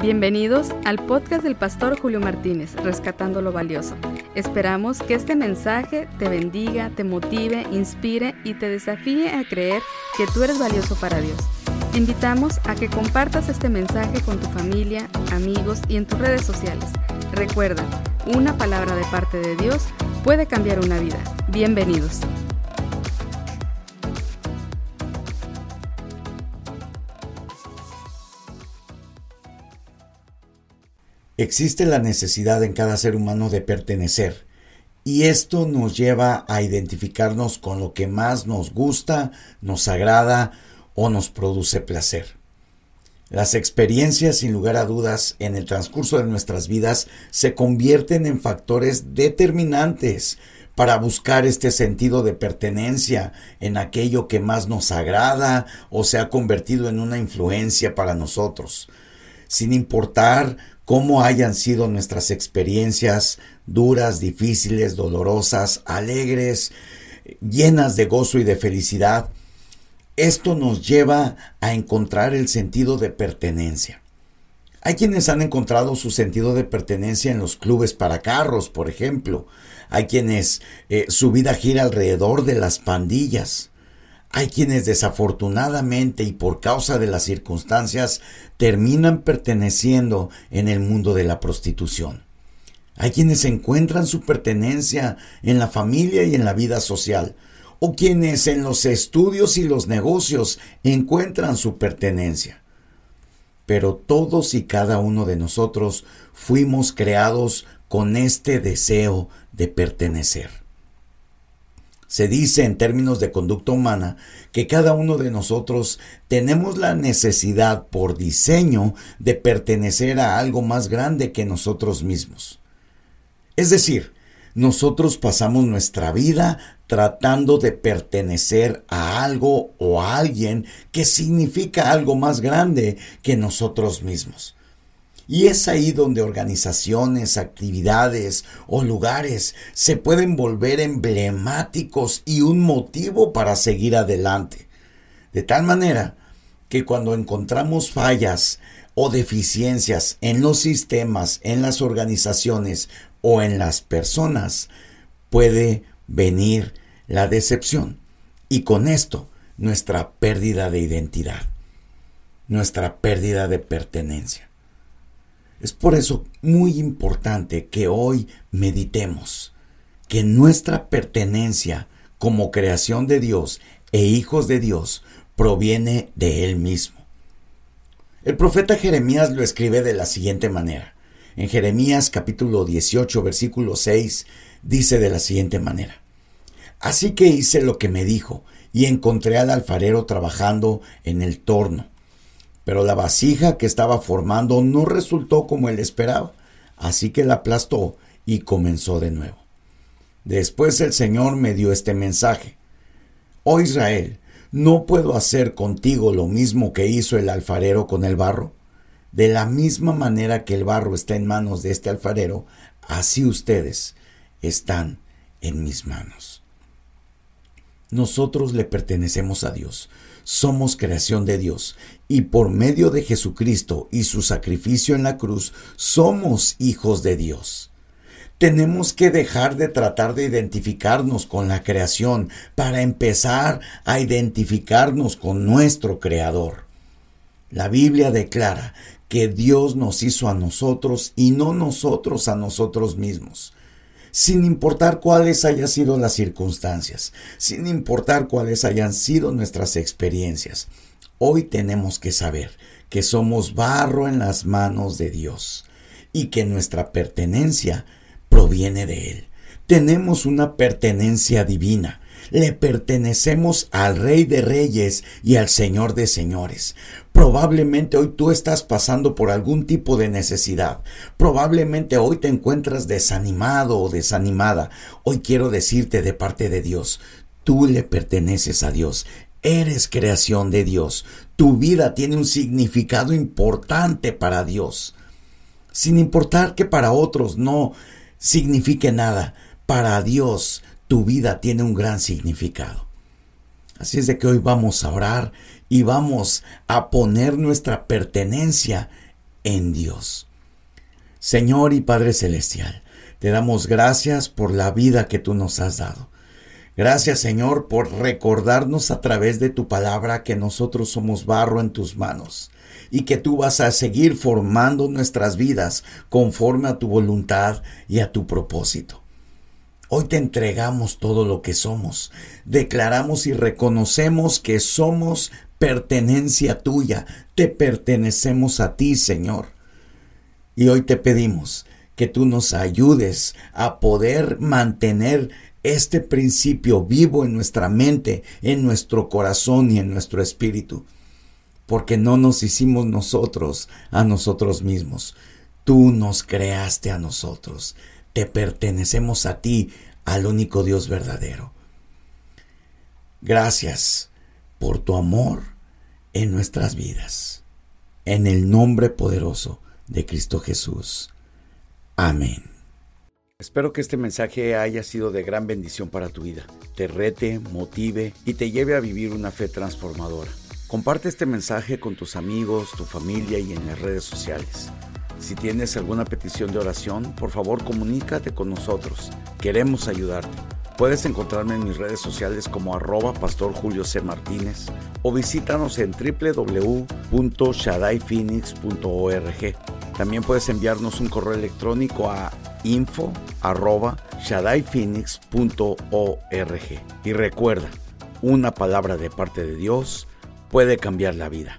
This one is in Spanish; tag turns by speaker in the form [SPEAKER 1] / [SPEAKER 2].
[SPEAKER 1] Bienvenidos al podcast del pastor Julio Martínez, Rescatando lo Valioso. Esperamos que este mensaje te bendiga, te motive, inspire y te desafíe a creer que tú eres valioso para Dios. invitamos a que compartas este mensaje con tu familia, amigos y en tus redes sociales. Recuerda, una palabra de parte de Dios puede cambiar una vida. Bienvenidos.
[SPEAKER 2] Existe la necesidad en cada ser humano de pertenecer, y esto nos lleva a identificarnos con lo que más nos gusta, nos agrada o nos produce placer. Las experiencias, sin lugar a dudas, en el transcurso de nuestras vidas se convierten en factores determinantes para buscar este sentido de pertenencia en aquello que más nos agrada o se ha convertido en una influencia para nosotros. Sin importar cómo hayan sido nuestras experiencias duras, difíciles, dolorosas, alegres, llenas de gozo y de felicidad, esto nos lleva a encontrar el sentido de pertenencia. Hay quienes han encontrado su sentido de pertenencia en los clubes para carros, por ejemplo. Hay quienes eh, su vida gira alrededor de las pandillas. Hay quienes desafortunadamente y por causa de las circunstancias terminan perteneciendo en el mundo de la prostitución. Hay quienes encuentran su pertenencia en la familia y en la vida social, o quienes en los estudios y los negocios encuentran su pertenencia. Pero todos y cada uno de nosotros fuimos creados con este deseo de pertenecer. Se dice en términos de conducta humana que cada uno de nosotros tenemos la necesidad por diseño de pertenecer a algo más grande que nosotros mismos. Es decir, nosotros pasamos nuestra vida tratando de pertenecer a algo o a alguien que significa algo más grande que nosotros mismos. Y es ahí donde organizaciones, actividades o lugares se pueden volver emblemáticos y un motivo para seguir adelante. De tal manera que cuando encontramos fallas o deficiencias en los sistemas, en las organizaciones o en las personas, puede venir la decepción y con esto nuestra pérdida de identidad, nuestra pérdida de pertenencia. Es por eso muy importante que hoy meditemos que nuestra pertenencia como creación de Dios e hijos de Dios proviene de Él mismo. El profeta Jeremías lo escribe de la siguiente manera. En Jeremías capítulo 18 versículo 6 dice de la siguiente manera. Así que hice lo que me dijo y encontré al alfarero trabajando en el torno pero la vasija que estaba formando no resultó como él esperaba, así que la aplastó y comenzó de nuevo. Después el Señor me dio este mensaje. Oh Israel, ¿no puedo hacer contigo lo mismo que hizo el alfarero con el barro? De la misma manera que el barro está en manos de este alfarero, así ustedes están en mis manos. Nosotros le pertenecemos a Dios, somos creación de Dios y por medio de Jesucristo y su sacrificio en la cruz somos hijos de Dios. Tenemos que dejar de tratar de identificarnos con la creación para empezar a identificarnos con nuestro Creador. La Biblia declara que Dios nos hizo a nosotros y no nosotros a nosotros mismos sin importar cuáles hayan sido las circunstancias, sin importar cuáles hayan sido nuestras experiencias. Hoy tenemos que saber que somos barro en las manos de Dios y que nuestra pertenencia proviene de Él. Tenemos una pertenencia divina le pertenecemos al Rey de Reyes y al Señor de Señores. Probablemente hoy tú estás pasando por algún tipo de necesidad. Probablemente hoy te encuentras desanimado o desanimada. Hoy quiero decirte de parte de Dios, tú le perteneces a Dios. Eres creación de Dios. Tu vida tiene un significado importante para Dios. Sin importar que para otros no signifique nada, para Dios tu vida tiene un gran significado. Así es de que hoy vamos a orar y vamos a poner nuestra pertenencia en Dios. Señor y Padre Celestial, te damos gracias por la vida que tú nos has dado. Gracias Señor por recordarnos a través de tu palabra que nosotros somos barro en tus manos y que tú vas a seguir formando nuestras vidas conforme a tu voluntad y a tu propósito. Hoy te entregamos todo lo que somos. Declaramos y reconocemos que somos pertenencia tuya. Te pertenecemos a ti, Señor. Y hoy te pedimos que tú nos ayudes a poder mantener este principio vivo en nuestra mente, en nuestro corazón y en nuestro espíritu. Porque no nos hicimos nosotros a nosotros mismos. Tú nos creaste a nosotros. Te pertenecemos a ti, al único Dios verdadero. Gracias por tu amor en nuestras vidas. En el nombre poderoso de Cristo Jesús. Amén. Espero que este mensaje haya sido de gran bendición para tu vida, te rete, motive y te lleve a vivir una fe transformadora. Comparte este mensaje con tus amigos, tu familia y en las redes sociales. Si tienes alguna petición de oración, por favor comunícate con nosotros. Queremos ayudarte. Puedes encontrarme en mis redes sociales como arroba pastor Julio C. Martínez o visítanos en www.shadaiphoenix.org. También puedes enviarnos un correo electrónico a info arroba Y recuerda, una palabra de parte de Dios puede cambiar la vida.